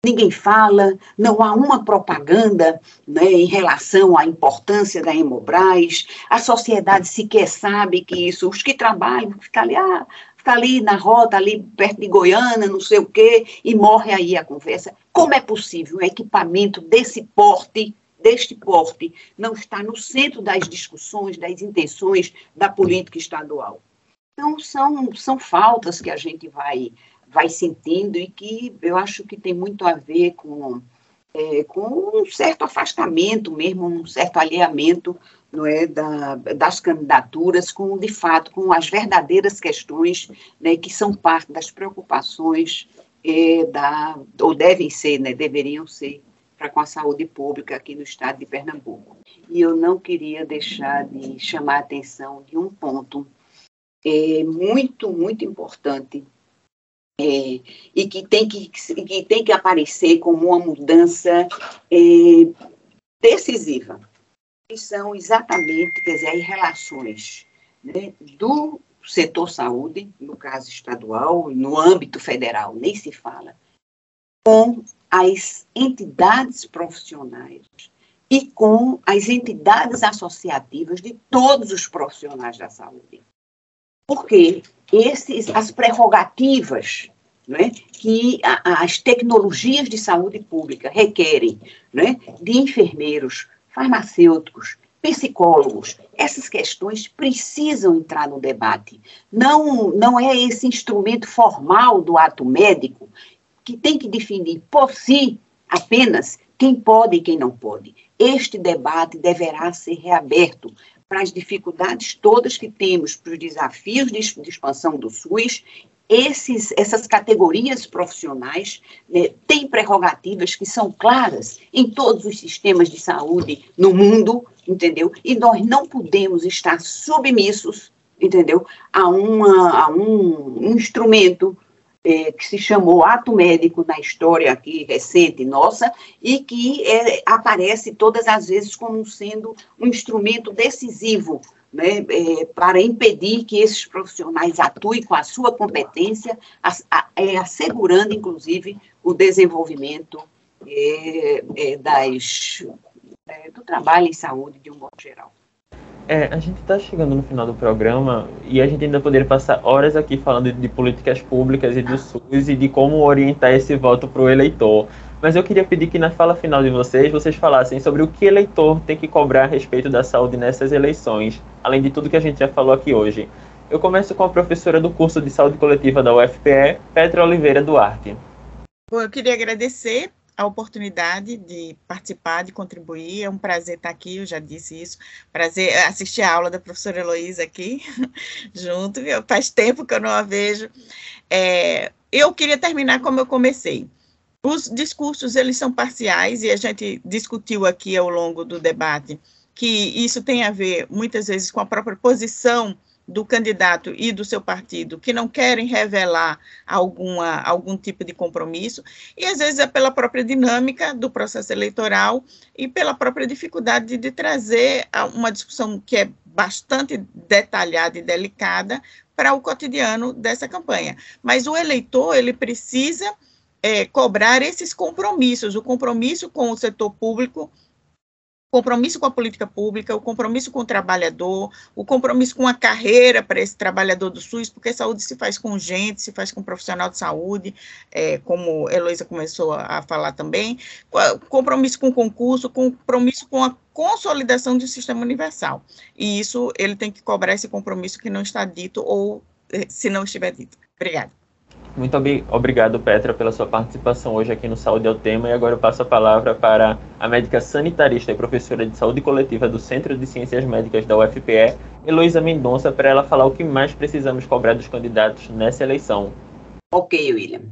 Ninguém fala, não há uma propaganda né, em relação à importância da Hemobras, a sociedade sequer sabe que isso, os que trabalham, ficam ali, ah, fica ali na rota, ali perto de Goiânia, não sei o quê, e morre aí a conversa. Como é possível um equipamento desse porte, deste porte, não estar no centro das discussões, das intenções da política estadual? Então, são, são faltas que a gente vai, vai sentindo e que eu acho que tem muito a ver com, é, com um certo afastamento mesmo, um certo alheamento não é, da, das candidaturas com, de fato, com as verdadeiras questões né, que são parte das preocupações é, da, ou devem ser, né, deveriam ser, para com a saúde pública aqui no estado de Pernambuco. E eu não queria deixar de chamar a atenção de um ponto é, muito, muito importante é, e que tem que, que tem que aparecer como uma mudança é, decisiva são exatamente, quer dizer, as relações né, do setor saúde, no caso estadual, no âmbito federal, nem se fala, com as entidades profissionais e com as entidades associativas de todos os profissionais da saúde. Porque esses, as prerrogativas né, que a, as tecnologias de saúde pública requerem né, de enfermeiros, farmacêuticos, psicólogos, essas questões precisam entrar no debate. Não, não é esse instrumento formal do ato médico que tem que definir por si apenas quem pode e quem não pode. Este debate deverá ser reaberto para as dificuldades todas que temos, para os desafios de, expansão do SUS esses, essas categorias profissionais né, têm prerrogativas que são claras em todos os sistemas de saúde no mundo, entendeu? E nós não podemos estar submissos, entendeu? A, uma, a um instrumento é, que se chamou ato médico na história aqui recente nossa e que é, aparece todas as vezes como sendo um instrumento decisivo né, é, para impedir que esses profissionais atuem com a sua competência, a, a, assegurando, inclusive, o desenvolvimento das, do trabalho em saúde de um modo geral. É, a gente está chegando no final do programa e a gente ainda poderia passar horas aqui falando de, políticas públicas e do SUS e de como orientar esse voto para o eleitor. Mas eu queria pedir que na fala final de vocês, vocês falassem sobre o que eleitor tem que cobrar a respeito da saúde nessas eleições, além de tudo que a gente já falou aqui hoje. Eu começo com a professora do curso de saúde coletiva da UFPE, Petra Oliveira Duarte. Bom, eu queria agradecer a oportunidade de participar, de contribuir. É um prazer estar aqui, eu já disse isso. Prazer assistir a aula da professora Heloísa aqui, (laughs) junto. Faz tempo que eu não a vejo. É, eu queria terminar como eu comecei Os discursos, eles são parciais, e a gente discutiu aqui ao longo do debate que isso tem a ver, muitas vezes, com a própria posição do candidato e do seu partido que não querem revelar alguma, algum tipo de compromisso, e às vezes é pela própria dinâmica do processo eleitoral e pela própria dificuldade de, trazer uma discussão que é bastante detalhada e delicada para o cotidiano dessa campanha. Mas o eleitor, ele precisa é, cobrar esses compromissos, o compromisso com o setor público compromisso com a política pública, o compromisso com o trabalhador, o compromisso com a carreira para esse trabalhador do SUS, porque saúde se faz com gente, se faz com profissional de saúde, é, como a Heloísa começou a, falar também, compromisso com o concurso, compromisso com a consolidação do sistema universal. E isso ele tem que cobrar esse compromisso que não está dito ou eh, se não estiver dito. Obrigada. Muito obrigado, Petra, pela sua participação hoje aqui no Saúde é o Tema. E agora eu passo a palavra para a médica sanitarista e professora de saúde coletiva do Centro de Ciências Médicas da UFPE, Heloísa Mendonça, para ela falar o que mais precisamos cobrar dos candidatos nessa eleição. Ok, William.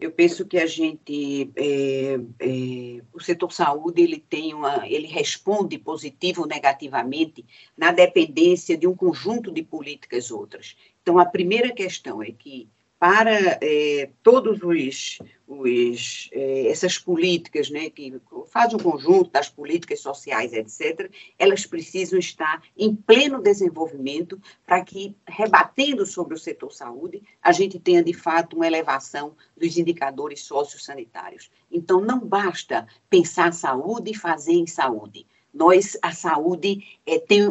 Eu penso que a gente, é, é, o setor saúde, ele tem uma, ele responde positivo ou negativamente na dependência de um conjunto de políticas outras. Então, a primeira questão é que para é, todos os, os é, essas políticas, né, que fazem um conjunto das políticas sociais, etc., elas precisam estar em pleno desenvolvimento para que, rebatendo sobre o setor saúde, a gente tenha, de fato, uma elevação dos indicadores sociosanitários. Então, não basta pensar saúde e fazer em saúde nós a saúde é, tem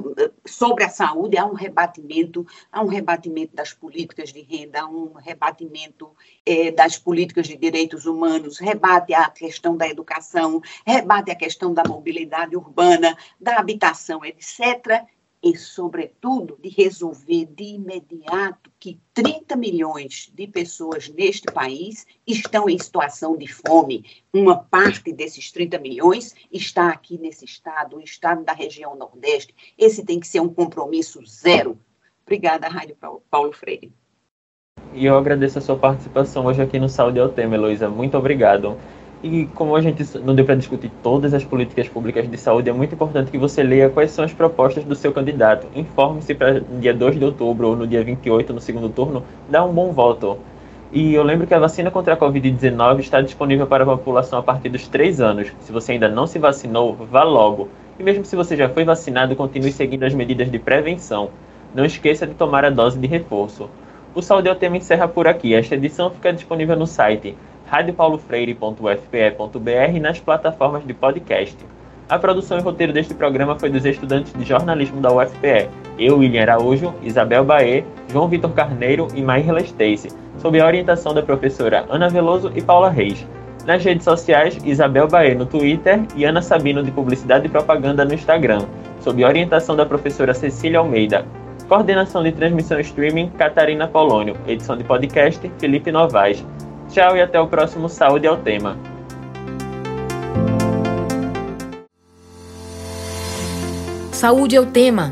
sobre a saúde há um rebatimento há um rebatimento das políticas de renda há um rebatimento é, das políticas de direitos humanos rebate a questão da educação rebate a questão da mobilidade urbana da habitação etc e, sobretudo, de resolver de imediato que 30 milhões de pessoas neste país estão em situação de fome. Uma parte desses 30 milhões está aqui nesse estado, o estado da região Nordeste. Esse tem que ser um compromisso zero. Obrigada, Rádio Paulo Freire. E eu agradeço a sua participação hoje aqui no Saúde ao Tema, Heloísa. Muito obrigado. E como a gente não deu para discutir todas as políticas públicas de saúde, é muito importante que você leia quais são as propostas do seu candidato. Informe-se para dia 2 de outubro ou no dia 28, no segundo turno, dar um bom voto. E eu lembro que a vacina contra a Covid-19 está disponível para a população a partir dos 3 anos. Se você ainda não se vacinou, vá logo. E mesmo se você já foi vacinado, continue seguindo as medidas de prevenção. Não esqueça de tomar a dose de reforço. O Saúde é o tema encerra por aqui. Esta edição fica disponível no site radiopaulofreire.ufpe.br e nas plataformas de podcast. A produção e roteiro deste programa foi dos estudantes de jornalismo da UFPE, eu, William Araújo, Isabel Baê, João Vitor Carneiro e Maíra Stacy, sob a orientação da professora Ana Veloso e Paula Reis. Nas redes sociais, Isabel Baê no Twitter e Ana Sabino de Publicidade e Propaganda no Instagram, sob a orientação da professora Cecília Almeida. Coordenação de transmissão streaming, Catarina Polônio. Edição de podcast, Felipe Novaes. Tchau e até o próximo Saúde ao Tema. Saúde é o tema